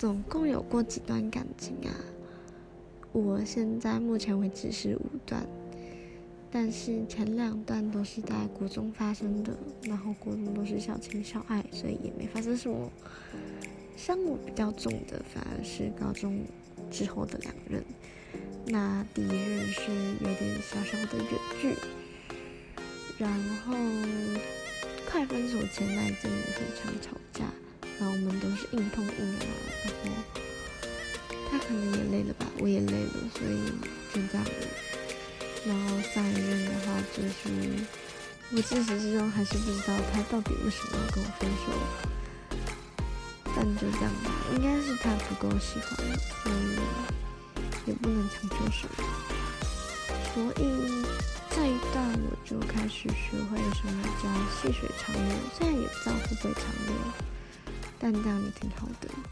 总共有过几段感情啊？我现在目前为止是五段，但是前两段都是在国中发生的，然后国中都是小情小爱，所以也没发生什么。伤我比较重的反而是高中之后的两任，那第一任是有点小小的远距，然后快分手前那一阵很常吵架，可能也累了吧，我也累了，所以就这样了。然后上一任的话就是，我自始至终还是不知道他到底为什么要跟我分手。但就这样吧，应该是他不够喜欢，所以也不能强求什么。所以这一段我就开始学会什么叫细水长流，虽然也不知道会不会长流，但这样也挺好的。